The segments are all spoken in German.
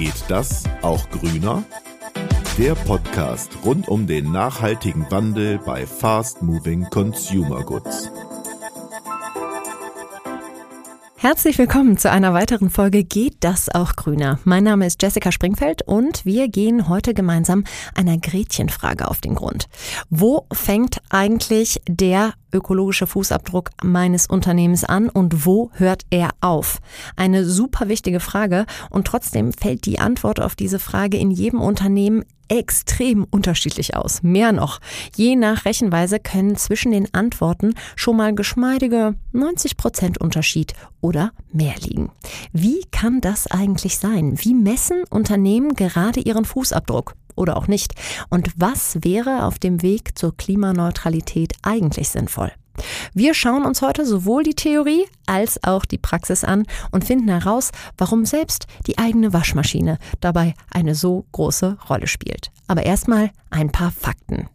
Geht das auch grüner? Der Podcast rund um den nachhaltigen Wandel bei Fast Moving Consumer Goods. Herzlich willkommen zu einer weiteren Folge Geht das auch grüner? Mein Name ist Jessica Springfeld und wir gehen heute gemeinsam einer Gretchenfrage auf den Grund. Wo fängt eigentlich der ökologische Fußabdruck meines Unternehmens an und wo hört er auf? Eine super wichtige Frage und trotzdem fällt die Antwort auf diese Frage in jedem Unternehmen extrem unterschiedlich aus. Mehr noch, je nach Rechenweise können zwischen den Antworten schon mal geschmeidige 90 Prozent Unterschied oder mehr liegen. Wie kann das eigentlich sein? Wie messen Unternehmen gerade ihren Fußabdruck? Oder auch nicht? Und was wäre auf dem Weg zur Klimaneutralität eigentlich sinnvoll? Wir schauen uns heute sowohl die Theorie als auch die Praxis an und finden heraus, warum selbst die eigene Waschmaschine dabei eine so große Rolle spielt. Aber erstmal ein paar Fakten.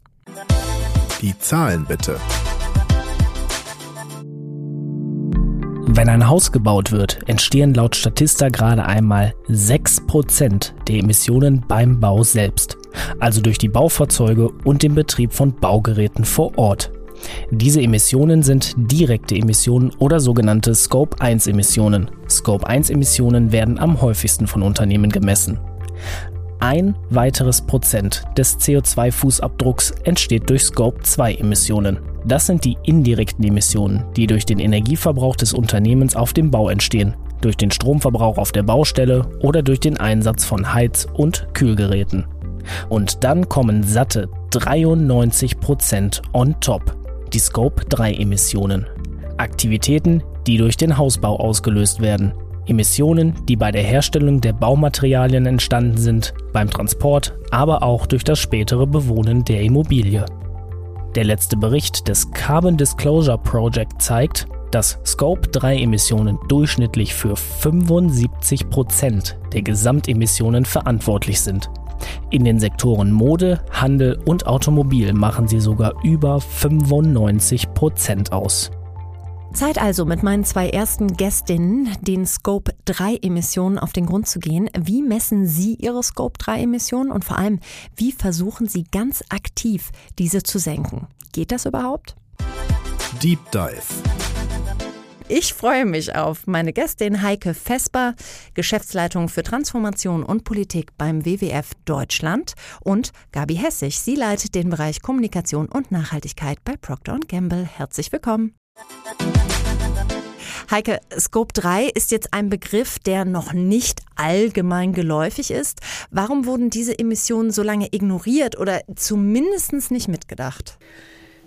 Die Zahlen bitte. Wenn ein Haus gebaut wird, entstehen laut Statista gerade einmal 6% der Emissionen beim Bau selbst, also durch die Baufahrzeuge und den Betrieb von Baugeräten vor Ort. Diese Emissionen sind direkte Emissionen oder sogenannte Scope 1 Emissionen. Scope 1 Emissionen werden am häufigsten von Unternehmen gemessen. Ein weiteres Prozent des CO2-Fußabdrucks entsteht durch Scope 2 Emissionen. Das sind die indirekten Emissionen, die durch den Energieverbrauch des Unternehmens auf dem Bau entstehen, durch den Stromverbrauch auf der Baustelle oder durch den Einsatz von Heiz- und Kühlgeräten. Und dann kommen satte 93 Prozent on top die Scope-3-Emissionen. Aktivitäten, die durch den Hausbau ausgelöst werden. Emissionen, die bei der Herstellung der Baumaterialien entstanden sind, beim Transport, aber auch durch das spätere Bewohnen der Immobilie. Der letzte Bericht des Carbon Disclosure Project zeigt, dass Scope-3-Emissionen durchschnittlich für 75 Prozent der Gesamtemissionen verantwortlich sind. In den Sektoren Mode, Handel und Automobil machen sie sogar über 95 Prozent aus. Zeit also, mit meinen zwei ersten Gästinnen den Scope 3 Emissionen auf den Grund zu gehen. Wie messen Sie Ihre Scope 3 Emissionen und vor allem, wie versuchen Sie ganz aktiv, diese zu senken? Geht das überhaupt? Deep Dive. Ich freue mich auf meine Gästin Heike Vesper, Geschäftsleitung für Transformation und Politik beim WWF Deutschland und Gabi Hessig. Sie leitet den Bereich Kommunikation und Nachhaltigkeit bei Procter Gamble. Herzlich willkommen. Heike, Scope 3 ist jetzt ein Begriff, der noch nicht allgemein geläufig ist. Warum wurden diese Emissionen so lange ignoriert oder zumindest nicht mitgedacht?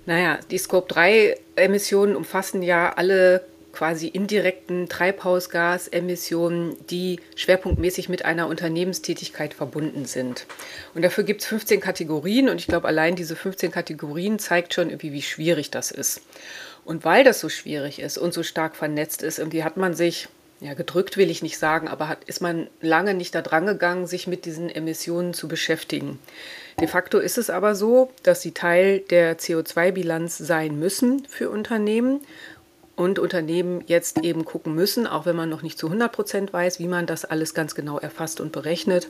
Naja, die Scope 3 Emissionen umfassen ja alle quasi indirekten Treibhausgasemissionen, die schwerpunktmäßig mit einer Unternehmenstätigkeit verbunden sind. Und dafür gibt es 15 Kategorien und ich glaube, allein diese 15 Kategorien zeigt schon irgendwie, wie schwierig das ist. Und weil das so schwierig ist und so stark vernetzt ist, irgendwie hat man sich, ja, gedrückt will ich nicht sagen, aber hat, ist man lange nicht da dran gegangen, sich mit diesen Emissionen zu beschäftigen. De facto ist es aber so, dass sie Teil der CO2-Bilanz sein müssen für Unternehmen und Unternehmen jetzt eben gucken müssen, auch wenn man noch nicht zu 100 Prozent weiß, wie man das alles ganz genau erfasst und berechnet,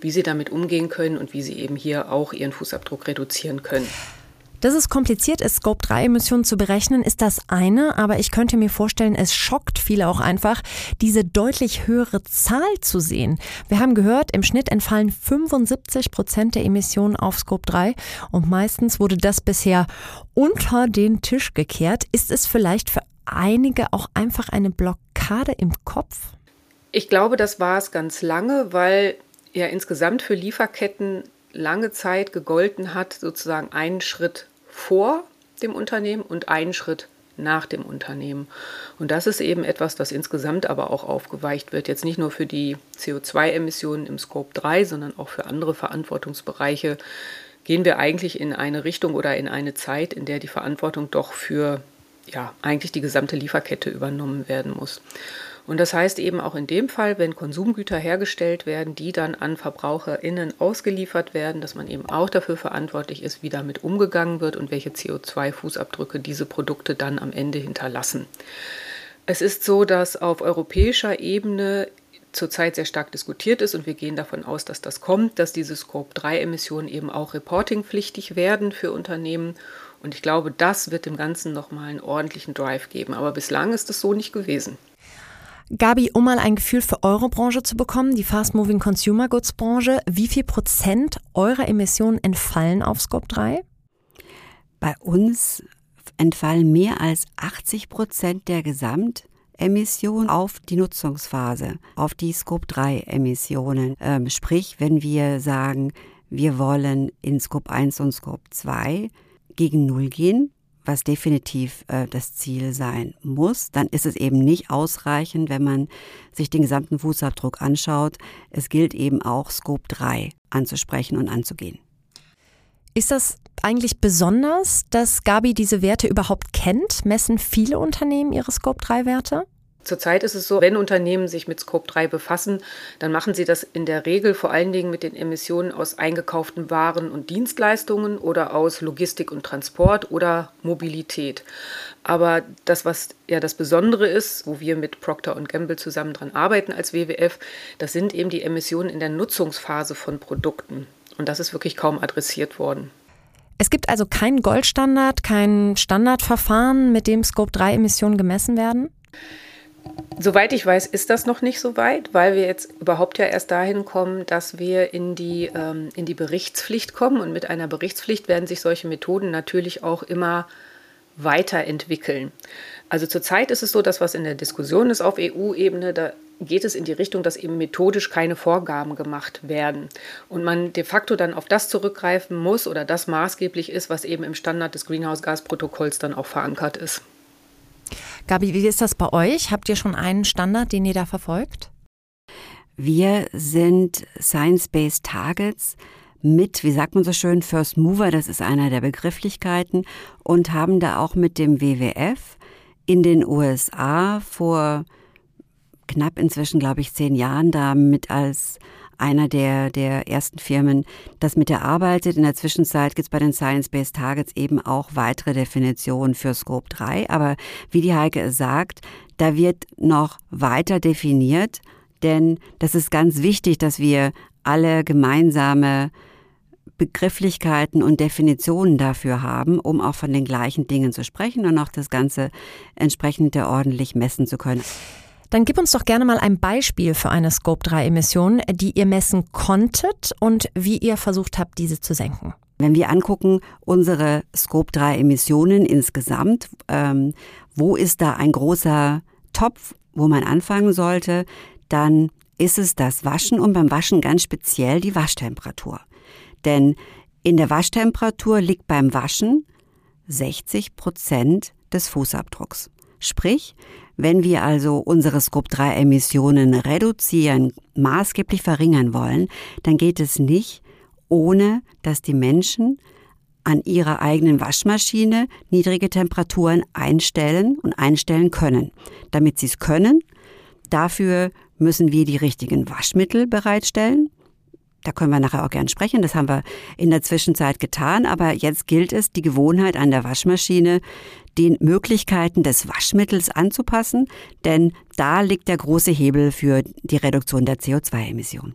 wie sie damit umgehen können und wie sie eben hier auch ihren Fußabdruck reduzieren können. Dass es kompliziert ist, Scope-3-Emissionen zu berechnen, ist das eine, aber ich könnte mir vorstellen, es schockt viele auch einfach, diese deutlich höhere Zahl zu sehen. Wir haben gehört, im Schnitt entfallen 75 Prozent der Emissionen auf Scope 3 und meistens wurde das bisher unter den Tisch gekehrt. Ist es vielleicht für einige auch einfach eine Blockade im Kopf? Ich glaube, das war es ganz lange, weil ja insgesamt für Lieferketten lange Zeit gegolten hat, sozusagen einen Schritt vor dem Unternehmen und einen Schritt nach dem Unternehmen. Und das ist eben etwas, das insgesamt aber auch aufgeweicht wird. Jetzt nicht nur für die CO2-Emissionen im Scope 3, sondern auch für andere Verantwortungsbereiche gehen wir eigentlich in eine Richtung oder in eine Zeit, in der die Verantwortung doch für ja, eigentlich die gesamte Lieferkette übernommen werden muss. Und das heißt eben auch in dem Fall, wenn Konsumgüter hergestellt werden, die dann an VerbraucherInnen ausgeliefert werden, dass man eben auch dafür verantwortlich ist, wie damit umgegangen wird und welche CO2-Fußabdrücke diese Produkte dann am Ende hinterlassen. Es ist so, dass auf europäischer Ebene zurzeit sehr stark diskutiert ist und wir gehen davon aus, dass das kommt, dass diese Scope-3-Emissionen eben auch reportingpflichtig werden für Unternehmen. Und ich glaube, das wird dem Ganzen nochmal einen ordentlichen Drive geben. Aber bislang ist es so nicht gewesen. Gabi, um mal ein Gefühl für eure Branche zu bekommen, die Fast Moving Consumer Goods Branche, wie viel Prozent eurer Emissionen entfallen auf Scope 3? Bei uns entfallen mehr als 80 Prozent der Gesamtemissionen auf die Nutzungsphase, auf die Scope 3 Emissionen. Ähm, sprich, wenn wir sagen, wir wollen in Scope 1 und Scope 2 gegen Null gehen, was definitiv äh, das Ziel sein muss, dann ist es eben nicht ausreichend, wenn man sich den gesamten Fußabdruck anschaut. Es gilt eben auch Scope 3 anzusprechen und anzugehen. Ist das eigentlich besonders, dass Gabi diese Werte überhaupt kennt? Messen viele Unternehmen ihre Scope 3 Werte? Zurzeit ist es so, wenn Unternehmen sich mit Scope 3 befassen, dann machen sie das in der Regel vor allen Dingen mit den Emissionen aus eingekauften Waren und Dienstleistungen oder aus Logistik und Transport oder Mobilität. Aber das, was ja das Besondere ist, wo wir mit Procter Gamble zusammen dran arbeiten als WWF, das sind eben die Emissionen in der Nutzungsphase von Produkten. Und das ist wirklich kaum adressiert worden. Es gibt also keinen Goldstandard, kein Standardverfahren, mit dem Scope 3 Emissionen gemessen werden? Soweit ich weiß, ist das noch nicht so weit, weil wir jetzt überhaupt ja erst dahin kommen, dass wir in die, ähm, in die Berichtspflicht kommen. Und mit einer Berichtspflicht werden sich solche Methoden natürlich auch immer weiterentwickeln. Also zurzeit ist es so, dass was in der Diskussion ist auf EU-Ebene, da geht es in die Richtung, dass eben methodisch keine Vorgaben gemacht werden und man de facto dann auf das zurückgreifen muss oder das maßgeblich ist, was eben im Standard des Greenhouse-Gas-Protokolls dann auch verankert ist. Gabi, wie ist das bei euch? Habt ihr schon einen Standard, den ihr da verfolgt? Wir sind Science-Based Targets mit, wie sagt man so schön, First Mover, das ist einer der Begrifflichkeiten, und haben da auch mit dem WWF in den USA vor knapp inzwischen, glaube ich, zehn Jahren da mit als einer der, der ersten Firmen, das mit der arbeitet. In der Zwischenzeit gibt es bei den Science-Based Targets eben auch weitere Definitionen für Scope 3. Aber wie die Heike es sagt, da wird noch weiter definiert, denn das ist ganz wichtig, dass wir alle gemeinsame Begrifflichkeiten und Definitionen dafür haben, um auch von den gleichen Dingen zu sprechen und auch das Ganze entsprechend ordentlich messen zu können. Dann gib uns doch gerne mal ein Beispiel für eine Scope-3-Emission, die ihr messen konntet und wie ihr versucht habt, diese zu senken. Wenn wir angucken, unsere Scope-3-Emissionen insgesamt, ähm, wo ist da ein großer Topf, wo man anfangen sollte, dann ist es das Waschen und beim Waschen ganz speziell die Waschtemperatur. Denn in der Waschtemperatur liegt beim Waschen 60 Prozent des Fußabdrucks. Sprich, wenn wir also unsere Scope-3-Emissionen reduzieren, maßgeblich verringern wollen, dann geht es nicht, ohne dass die Menschen an ihrer eigenen Waschmaschine niedrige Temperaturen einstellen und einstellen können. Damit sie es können, dafür müssen wir die richtigen Waschmittel bereitstellen. Da können wir nachher auch gern sprechen. Das haben wir in der Zwischenzeit getan. Aber jetzt gilt es, die Gewohnheit an der Waschmaschine den Möglichkeiten des Waschmittels anzupassen, denn da liegt der große Hebel für die Reduktion der CO2-Emissionen.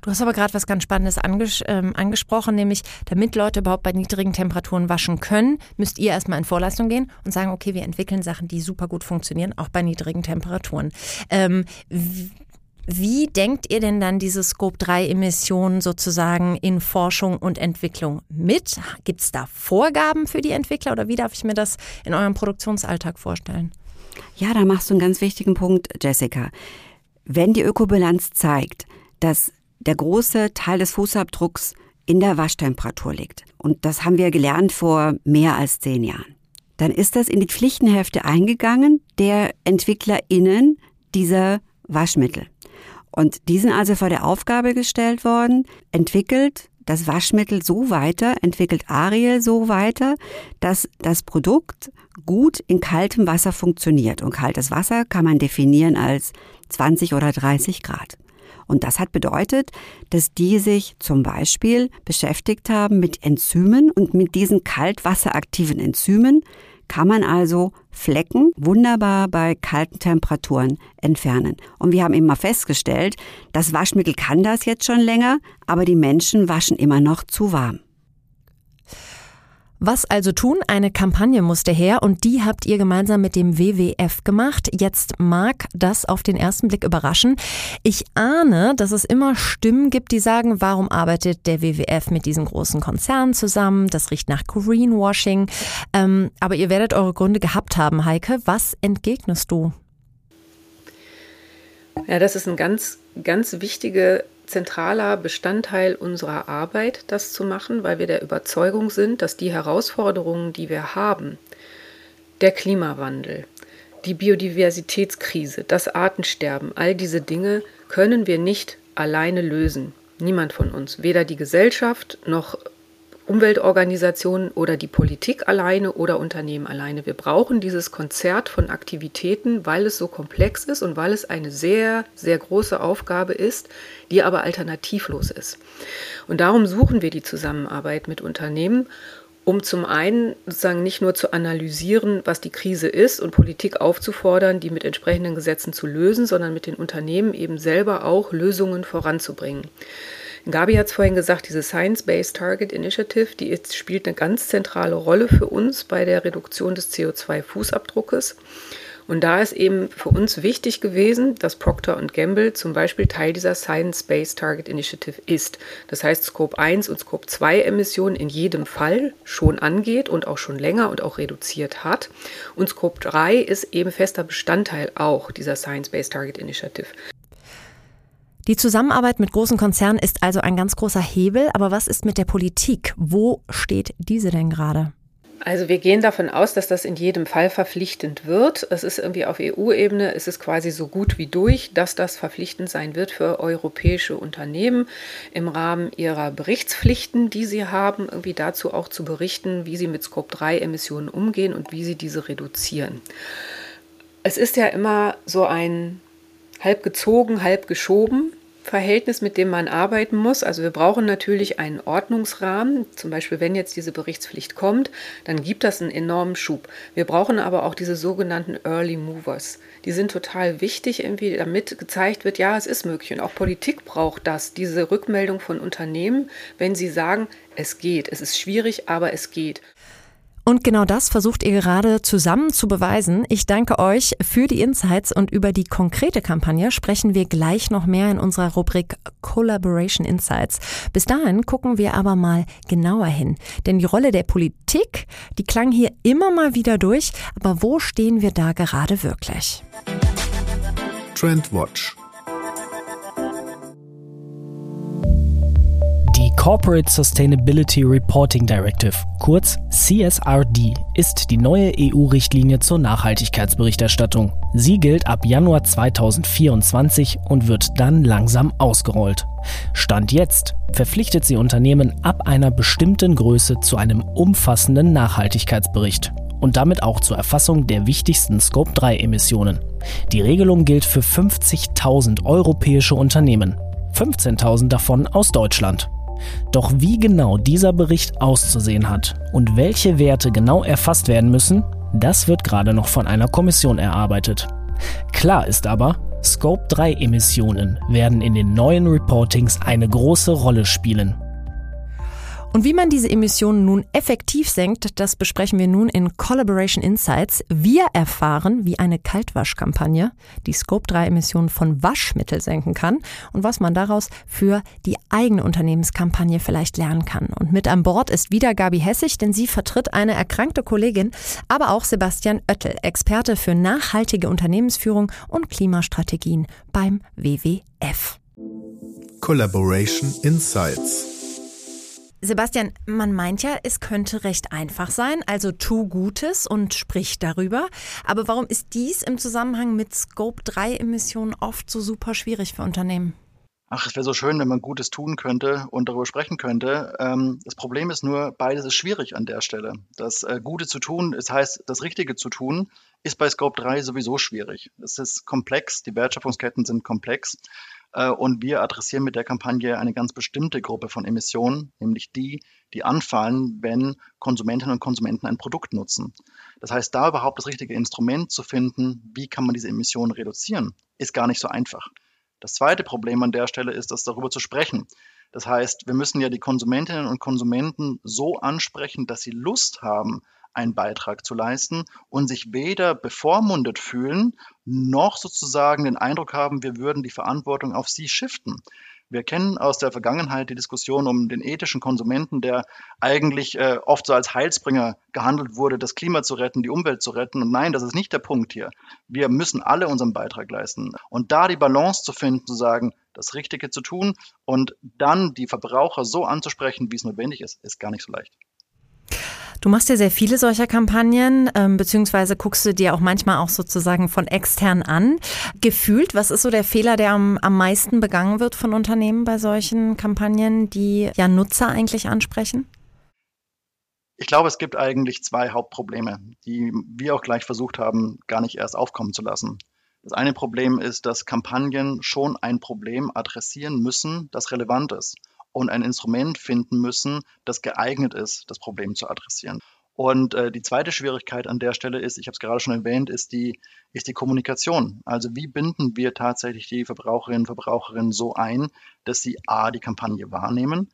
Du hast aber gerade was ganz Spannendes anges ähm, angesprochen, nämlich damit Leute überhaupt bei niedrigen Temperaturen waschen können, müsst ihr erstmal in Vorleistung gehen und sagen, okay, wir entwickeln Sachen, die super gut funktionieren, auch bei niedrigen Temperaturen. Ähm, wie denkt ihr denn dann diese Scope-3-Emissionen sozusagen in Forschung und Entwicklung mit? Gibt es da Vorgaben für die Entwickler oder wie darf ich mir das in eurem Produktionsalltag vorstellen? Ja, da machst du einen ganz wichtigen Punkt, Jessica. Wenn die Ökobilanz zeigt, dass der große Teil des Fußabdrucks in der Waschtemperatur liegt, und das haben wir gelernt vor mehr als zehn Jahren, dann ist das in die Pflichtenhefte eingegangen der EntwicklerInnen dieser Waschmittel. Und die sind also vor der Aufgabe gestellt worden, entwickelt das Waschmittel so weiter, entwickelt Ariel so weiter, dass das Produkt gut in kaltem Wasser funktioniert. Und kaltes Wasser kann man definieren als 20 oder 30 Grad. Und das hat bedeutet, dass die sich zum Beispiel beschäftigt haben mit Enzymen und mit diesen kaltwasseraktiven Enzymen kann man also Flecken wunderbar bei kalten Temperaturen entfernen. Und wir haben immer festgestellt, das Waschmittel kann das jetzt schon länger, aber die Menschen waschen immer noch zu warm. Was also tun? Eine Kampagne musste her und die habt ihr gemeinsam mit dem WWF gemacht. Jetzt mag das auf den ersten Blick überraschen. Ich ahne, dass es immer Stimmen gibt, die sagen, warum arbeitet der WWF mit diesen großen Konzernen zusammen? Das riecht nach Greenwashing. Ähm, aber ihr werdet eure Gründe gehabt haben, Heike. Was entgegnest du? Ja, das ist ein ganz, ganz wichtige zentraler Bestandteil unserer Arbeit, das zu machen, weil wir der Überzeugung sind, dass die Herausforderungen, die wir haben, der Klimawandel, die Biodiversitätskrise, das Artensterben, all diese Dinge können wir nicht alleine lösen. Niemand von uns, weder die Gesellschaft noch Umweltorganisationen oder die Politik alleine oder Unternehmen alleine. Wir brauchen dieses Konzert von Aktivitäten, weil es so komplex ist und weil es eine sehr, sehr große Aufgabe ist, die aber alternativlos ist. Und darum suchen wir die Zusammenarbeit mit Unternehmen um zum einen sozusagen nicht nur zu analysieren, was die Krise ist und Politik aufzufordern, die mit entsprechenden Gesetzen zu lösen, sondern mit den Unternehmen eben selber auch Lösungen voranzubringen. Gabi hat es vorhin gesagt, diese Science-Based Target Initiative, die ist, spielt eine ganz zentrale Rolle für uns bei der Reduktion des CO2-Fußabdruckes. Und da ist eben für uns wichtig gewesen, dass Procter Gamble zum Beispiel Teil dieser Science-Based Target Initiative ist. Das heißt, Scope 1 und Scope 2 Emissionen in jedem Fall schon angeht und auch schon länger und auch reduziert hat. Und Scope 3 ist eben fester Bestandteil auch dieser Science-Based Target Initiative. Die Zusammenarbeit mit großen Konzernen ist also ein ganz großer Hebel, aber was ist mit der Politik? Wo steht diese denn gerade? Also wir gehen davon aus, dass das in jedem Fall verpflichtend wird. Es ist irgendwie auf EU-Ebene, es ist quasi so gut wie durch, dass das verpflichtend sein wird für europäische Unternehmen im Rahmen ihrer Berichtspflichten, die sie haben, irgendwie dazu auch zu berichten, wie sie mit Scope-3-Emissionen umgehen und wie sie diese reduzieren. Es ist ja immer so ein halb gezogen, halb geschoben. Verhältnis, mit dem man arbeiten muss. Also wir brauchen natürlich einen Ordnungsrahmen. Zum Beispiel, wenn jetzt diese Berichtspflicht kommt, dann gibt das einen enormen Schub. Wir brauchen aber auch diese sogenannten Early Movers. Die sind total wichtig, irgendwie, damit gezeigt wird, ja, es ist möglich. Und auch Politik braucht das, diese Rückmeldung von Unternehmen, wenn sie sagen, es geht. Es ist schwierig, aber es geht. Und genau das versucht ihr gerade zusammen zu beweisen. Ich danke euch für die Insights und über die konkrete Kampagne sprechen wir gleich noch mehr in unserer Rubrik Collaboration Insights. Bis dahin gucken wir aber mal genauer hin. Denn die Rolle der Politik, die klang hier immer mal wieder durch. Aber wo stehen wir da gerade wirklich? Trendwatch Corporate Sustainability Reporting Directive, kurz CSRD, ist die neue EU-Richtlinie zur Nachhaltigkeitsberichterstattung. Sie gilt ab Januar 2024 und wird dann langsam ausgerollt. Stand jetzt verpflichtet sie Unternehmen ab einer bestimmten Größe zu einem umfassenden Nachhaltigkeitsbericht und damit auch zur Erfassung der wichtigsten Scope-3-Emissionen. Die Regelung gilt für 50.000 europäische Unternehmen, 15.000 davon aus Deutschland. Doch wie genau dieser Bericht auszusehen hat und welche Werte genau erfasst werden müssen, das wird gerade noch von einer Kommission erarbeitet. Klar ist aber, Scope 3 Emissionen werden in den neuen Reportings eine große Rolle spielen. Und wie man diese Emissionen nun effektiv senkt, das besprechen wir nun in Collaboration Insights. Wir erfahren, wie eine Kaltwaschkampagne die Scope-3-Emissionen von Waschmittel senken kann und was man daraus für die eigene Unternehmenskampagne vielleicht lernen kann. Und mit an Bord ist wieder Gabi Hessig, denn sie vertritt eine erkrankte Kollegin, aber auch Sebastian Oettel, Experte für nachhaltige Unternehmensführung und Klimastrategien beim WWF. Collaboration Insights Sebastian, man meint ja, es könnte recht einfach sein, also tu Gutes und sprich darüber. Aber warum ist dies im Zusammenhang mit Scope-3-Emissionen oft so super schwierig für Unternehmen? Ach, es wäre so schön, wenn man Gutes tun könnte und darüber sprechen könnte. Ähm, das Problem ist nur, beides ist schwierig an der Stelle. Das äh, Gute zu tun, das heißt, das Richtige zu tun, ist bei Scope 3 sowieso schwierig. Es ist komplex, die Wertschöpfungsketten sind komplex. Äh, und wir adressieren mit der Kampagne eine ganz bestimmte Gruppe von Emissionen, nämlich die, die anfallen, wenn Konsumentinnen und Konsumenten ein Produkt nutzen. Das heißt, da überhaupt das richtige Instrument zu finden, wie kann man diese Emissionen reduzieren, ist gar nicht so einfach. Das zweite Problem an der Stelle ist, das darüber zu sprechen. Das heißt, wir müssen ja die Konsumentinnen und Konsumenten so ansprechen, dass sie Lust haben, einen Beitrag zu leisten und sich weder bevormundet fühlen, noch sozusagen den Eindruck haben, wir würden die Verantwortung auf sie shiften. Wir kennen aus der Vergangenheit die Diskussion um den ethischen Konsumenten, der eigentlich äh, oft so als Heilsbringer gehandelt wurde, das Klima zu retten, die Umwelt zu retten. Und nein, das ist nicht der Punkt hier. Wir müssen alle unseren Beitrag leisten. Und da die Balance zu finden, zu sagen, das Richtige zu tun und dann die Verbraucher so anzusprechen, wie es notwendig ist, ist gar nicht so leicht. Du machst ja sehr viele solcher Kampagnen, ähm, beziehungsweise guckst du dir auch manchmal auch sozusagen von extern an. Gefühlt, was ist so der Fehler, der am, am meisten begangen wird von Unternehmen bei solchen Kampagnen, die ja Nutzer eigentlich ansprechen? Ich glaube, es gibt eigentlich zwei Hauptprobleme, die wir auch gleich versucht haben, gar nicht erst aufkommen zu lassen. Das eine Problem ist, dass Kampagnen schon ein Problem adressieren müssen, das relevant ist und ein Instrument finden müssen, das geeignet ist, das Problem zu adressieren. Und äh, die zweite Schwierigkeit an der Stelle ist, ich habe es gerade schon erwähnt, ist die, ist die Kommunikation. Also wie binden wir tatsächlich die Verbraucherinnen und Verbraucherinnen so ein, dass sie A, die Kampagne wahrnehmen,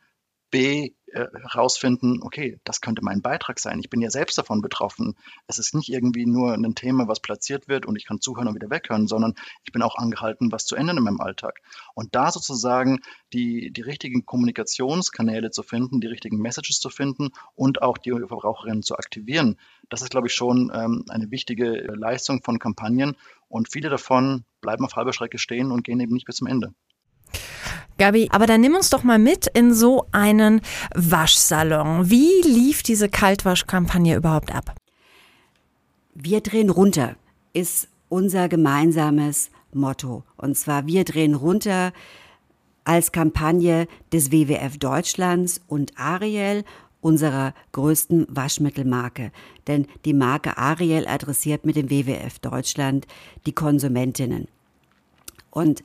B, äh, herausfinden, okay, das könnte mein Beitrag sein. Ich bin ja selbst davon betroffen. Es ist nicht irgendwie nur ein Thema, was platziert wird und ich kann zuhören und wieder weghören, sondern ich bin auch angehalten, was zu ändern in meinem Alltag. Und da sozusagen die, die richtigen Kommunikationskanäle zu finden, die richtigen Messages zu finden und auch die Verbraucherinnen zu aktivieren, das ist, glaube ich, schon ähm, eine wichtige Leistung von Kampagnen. Und viele davon bleiben auf halber Strecke stehen und gehen eben nicht bis zum Ende. Gabi, aber dann nimm uns doch mal mit in so einen Waschsalon. Wie lief diese Kaltwaschkampagne überhaupt ab? Wir drehen runter ist unser gemeinsames Motto. Und zwar wir drehen runter als Kampagne des WWF Deutschlands und Ariel, unserer größten Waschmittelmarke. Denn die Marke Ariel adressiert mit dem WWF Deutschland die Konsumentinnen. Und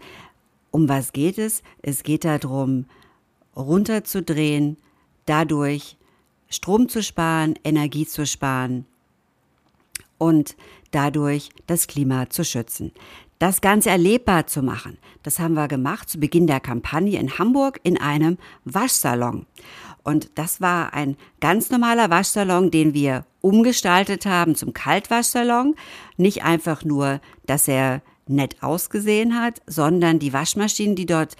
um was geht es? Es geht darum, runterzudrehen, dadurch Strom zu sparen, Energie zu sparen und dadurch das Klima zu schützen. Das Ganze erlebbar zu machen, das haben wir gemacht zu Beginn der Kampagne in Hamburg in einem Waschsalon. Und das war ein ganz normaler Waschsalon, den wir umgestaltet haben zum Kaltwaschsalon. Nicht einfach nur, dass er nett ausgesehen hat, sondern die Waschmaschinen, die dort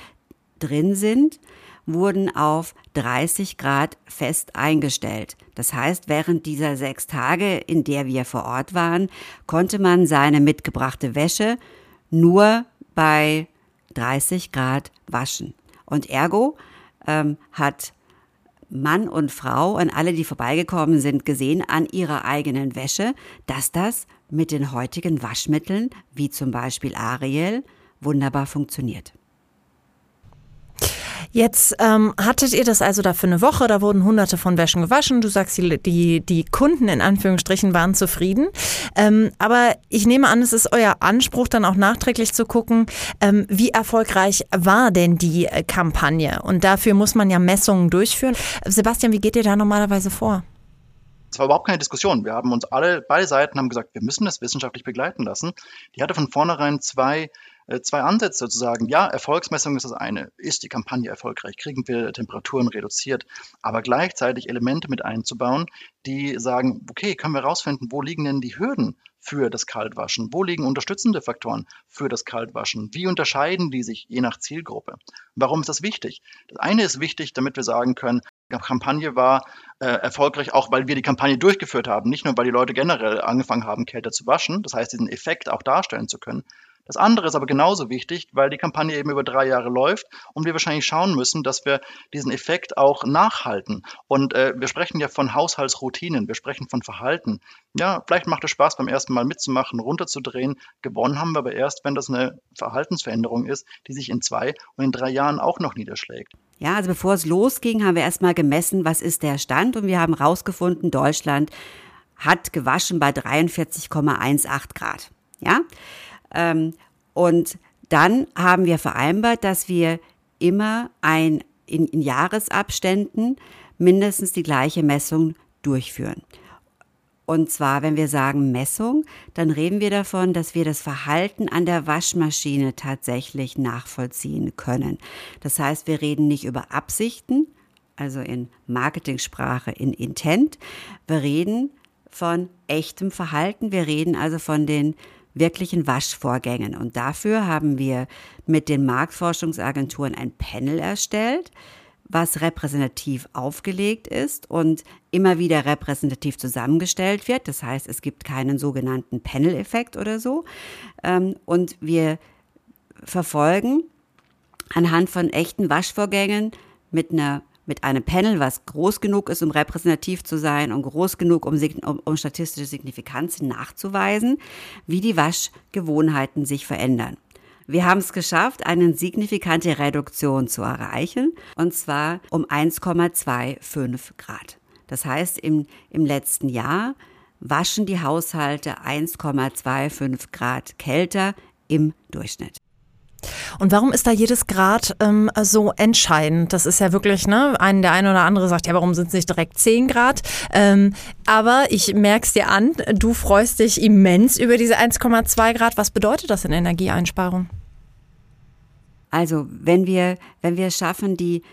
drin sind, wurden auf 30 Grad fest eingestellt. Das heißt, während dieser sechs Tage, in der wir vor Ort waren, konnte man seine mitgebrachte Wäsche nur bei 30 Grad waschen. Und ergo ähm, hat Mann und Frau und alle, die vorbeigekommen sind, gesehen an ihrer eigenen Wäsche, dass das mit den heutigen Waschmitteln, wie zum Beispiel Ariel, wunderbar funktioniert. Jetzt ähm, hattet ihr das also da für eine Woche, da wurden hunderte von Wäschen gewaschen. Du sagst, die, die, die Kunden in Anführungsstrichen waren zufrieden. Ähm, aber ich nehme an, es ist euer Anspruch, dann auch nachträglich zu gucken, ähm, wie erfolgreich war denn die äh, Kampagne? Und dafür muss man ja Messungen durchführen. Sebastian, wie geht ihr da normalerweise vor? Es war überhaupt keine Diskussion. Wir haben uns alle, beide Seiten haben gesagt, wir müssen das wissenschaftlich begleiten lassen. Die hatte von vornherein zwei äh, zwei Ansätze sozusagen. Ja, Erfolgsmessung ist das eine. Ist die Kampagne erfolgreich? Kriegen wir Temperaturen reduziert? Aber gleichzeitig Elemente mit einzubauen, die sagen, okay, können wir herausfinden, wo liegen denn die Hürden für das Kaltwaschen? Wo liegen unterstützende Faktoren für das Kaltwaschen? Wie unterscheiden die sich je nach Zielgruppe? Warum ist das wichtig? Das eine ist wichtig, damit wir sagen können, Kampagne war äh, erfolgreich, auch weil wir die Kampagne durchgeführt haben, nicht nur weil die Leute generell angefangen haben, kälter zu waschen, das heißt, diesen Effekt auch darstellen zu können, das andere ist aber genauso wichtig, weil die Kampagne eben über drei Jahre läuft und wir wahrscheinlich schauen müssen, dass wir diesen Effekt auch nachhalten. Und äh, wir sprechen ja von Haushaltsroutinen, wir sprechen von Verhalten. Ja, vielleicht macht es Spaß beim ersten Mal mitzumachen, runterzudrehen. Gewonnen haben wir aber erst, wenn das eine Verhaltensveränderung ist, die sich in zwei und in drei Jahren auch noch niederschlägt. Ja, also bevor es losging, haben wir erstmal gemessen, was ist der Stand und wir haben herausgefunden, Deutschland hat gewaschen bei 43,18 Grad. Ja, ähm, und Dann haben wir vereinbart, dass wir immer ein, in, in Jahresabständen mindestens die gleiche Messung durchführen. Und zwar, wenn wir sagen Messung, dann reden wir davon, dass wir das Verhalten an der Waschmaschine tatsächlich nachvollziehen können. Das heißt, wir reden nicht über Absichten, also in Marketingsprache, in Intent. Wir reden von echtem Verhalten. Wir reden also von den wirklichen Waschvorgängen. Und dafür haben wir mit den Marktforschungsagenturen ein Panel erstellt, was repräsentativ aufgelegt ist und immer wieder repräsentativ zusammengestellt wird. Das heißt, es gibt keinen sogenannten Panel-Effekt oder so. Ähm, und wir verfolgen anhand von echten Waschvorgängen mit einer mit einem Panel, was groß genug ist, um repräsentativ zu sein und groß genug, um, um, um statistische Signifikanzen nachzuweisen, wie die Waschgewohnheiten sich verändern. Wir haben es geschafft, eine signifikante Reduktion zu erreichen, und zwar um 1,25 Grad. Das heißt, im, im letzten Jahr waschen die Haushalte 1,25 Grad kälter im Durchschnitt. Und warum ist da jedes Grad ähm, so entscheidend? Das ist ja wirklich, ne, ein, der eine oder andere sagt, ja, warum sind es nicht direkt 10 Grad? Ähm, aber ich merke es dir an, du freust dich immens über diese 1,2 Grad. Was bedeutet das in Energieeinsparung? Also, wenn wir, wenn wir schaffen, die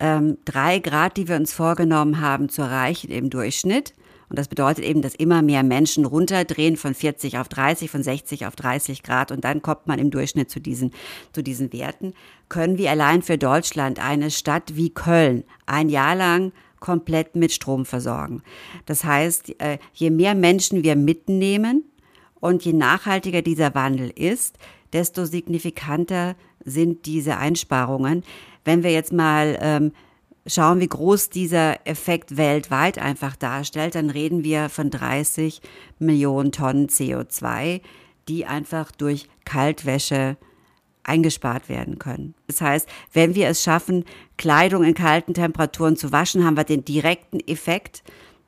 ähm, drei Grad, die wir uns vorgenommen haben, zu erreichen im Durchschnitt, und das bedeutet eben, dass immer mehr Menschen runterdrehen von 40 auf 30, von 60 auf 30 Grad und dann kommt man im Durchschnitt zu diesen, zu diesen Werten. Können wir allein für Deutschland eine Stadt wie Köln ein Jahr lang komplett mit Strom versorgen. Das heißt, äh, je mehr Menschen wir mitnehmen und je nachhaltiger dieser Wandel ist, desto signifikanter sind diese Einsparungen. Wenn wir jetzt mal ähm, schauen, wie groß dieser Effekt weltweit einfach darstellt, dann reden wir von 30 Millionen Tonnen CO2, die einfach durch Kaltwäsche eingespart werden können. Das heißt, wenn wir es schaffen, Kleidung in kalten Temperaturen zu waschen, haben wir den direkten Effekt,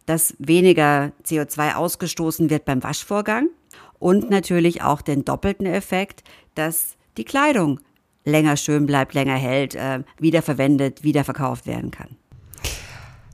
dass weniger CO2 ausgestoßen wird beim Waschvorgang und natürlich auch den doppelten Effekt, dass die Kleidung länger schön bleibt, länger hält, äh, wiederverwendet, wiederverkauft werden kann.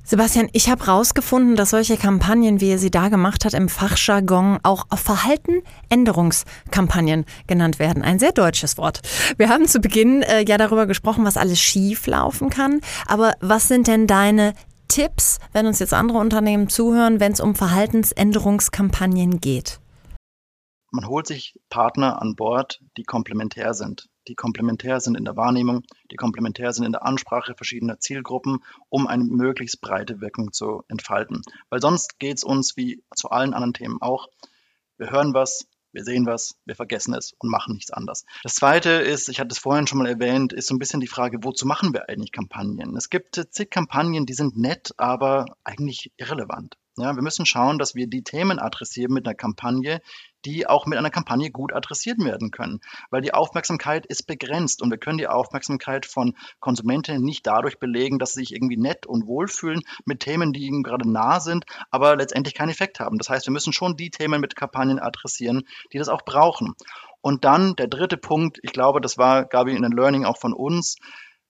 Sebastian, ich habe herausgefunden, dass solche Kampagnen, wie er sie da gemacht hat, im Fachjargon auch Verhaltenänderungskampagnen genannt werden. Ein sehr deutsches Wort. Wir haben zu Beginn äh, ja darüber gesprochen, was alles schief laufen kann. Aber was sind denn deine Tipps, wenn uns jetzt andere Unternehmen zuhören, wenn es um Verhaltensänderungskampagnen geht? Man holt sich Partner an Bord, die komplementär sind die komplementär sind in der Wahrnehmung, die komplementär sind in der Ansprache verschiedener Zielgruppen, um eine möglichst breite Wirkung zu entfalten. Weil sonst geht es uns wie zu allen anderen Themen auch. Wir hören was, wir sehen was, wir vergessen es und machen nichts anderes. Das zweite ist, ich hatte es vorhin schon mal erwähnt, ist so ein bisschen die Frage, wozu machen wir eigentlich Kampagnen? Es gibt zig Kampagnen, die sind nett, aber eigentlich irrelevant. Ja, wir müssen schauen, dass wir die Themen adressieren mit einer Kampagne, die auch mit einer Kampagne gut adressiert werden können. Weil die Aufmerksamkeit ist begrenzt und wir können die Aufmerksamkeit von Konsumenten nicht dadurch belegen, dass sie sich irgendwie nett und wohlfühlen mit Themen, die ihnen gerade nah sind, aber letztendlich keinen Effekt haben. Das heißt, wir müssen schon die Themen mit Kampagnen adressieren, die das auch brauchen. Und dann der dritte Punkt, ich glaube, das war, Gabi, in den Learning auch von uns,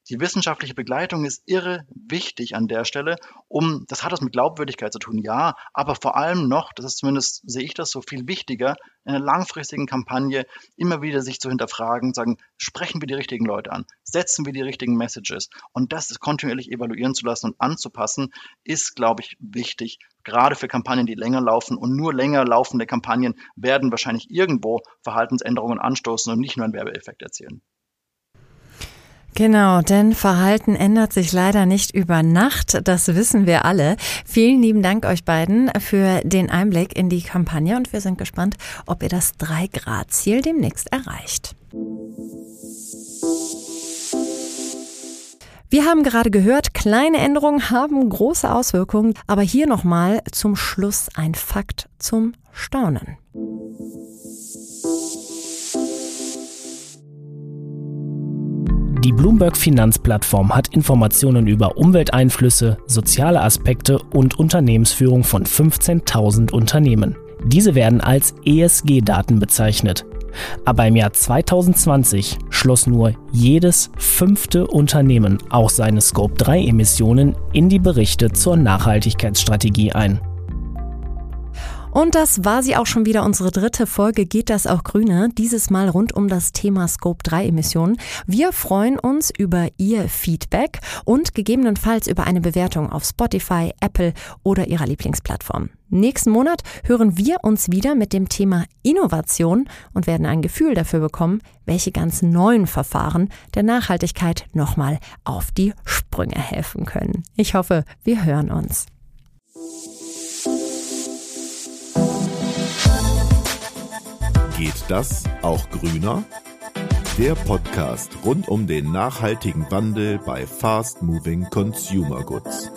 die wissenschaftliche Begleitung ist irre wichtig an der Stelle, um, das hat das mit Glaubwürdigkeit zu tun, ja, aber vor allem noch, das ist zumindest, sehe ich das so viel wichtiger, in einer langfristigen Kampagne immer wieder sich zu hinterfragen, sagen, sprechen wir die richtigen Leute an, setzen wir die richtigen Messages und das kontinuierlich evaluieren zu lassen und anzupassen, ist, glaube ich, wichtig, gerade für Kampagnen, die länger laufen und nur länger laufende Kampagnen werden wahrscheinlich irgendwo Verhaltensänderungen anstoßen und nicht nur einen Werbeeffekt erzielen. Genau, denn Verhalten ändert sich leider nicht über Nacht, das wissen wir alle. Vielen lieben Dank euch beiden für den Einblick in die Kampagne und wir sind gespannt, ob ihr das 3-Grad-Ziel demnächst erreicht. Wir haben gerade gehört, kleine Änderungen haben große Auswirkungen, aber hier nochmal zum Schluss ein Fakt zum Staunen. Die Bloomberg Finanzplattform hat Informationen über Umwelteinflüsse, soziale Aspekte und Unternehmensführung von 15.000 Unternehmen. Diese werden als ESG-Daten bezeichnet. Aber im Jahr 2020 schloss nur jedes fünfte Unternehmen auch seine Scope-3-Emissionen in die Berichte zur Nachhaltigkeitsstrategie ein. Und das war sie auch schon wieder, unsere dritte Folge Geht das auch grüner? Dieses Mal rund um das Thema Scope 3 Emissionen. Wir freuen uns über Ihr Feedback und gegebenenfalls über eine Bewertung auf Spotify, Apple oder Ihrer Lieblingsplattform. Nächsten Monat hören wir uns wieder mit dem Thema Innovation und werden ein Gefühl dafür bekommen, welche ganz neuen Verfahren der Nachhaltigkeit nochmal auf die Sprünge helfen können. Ich hoffe, wir hören uns. Geht das auch grüner? Der Podcast rund um den nachhaltigen Wandel bei Fast Moving Consumer Goods.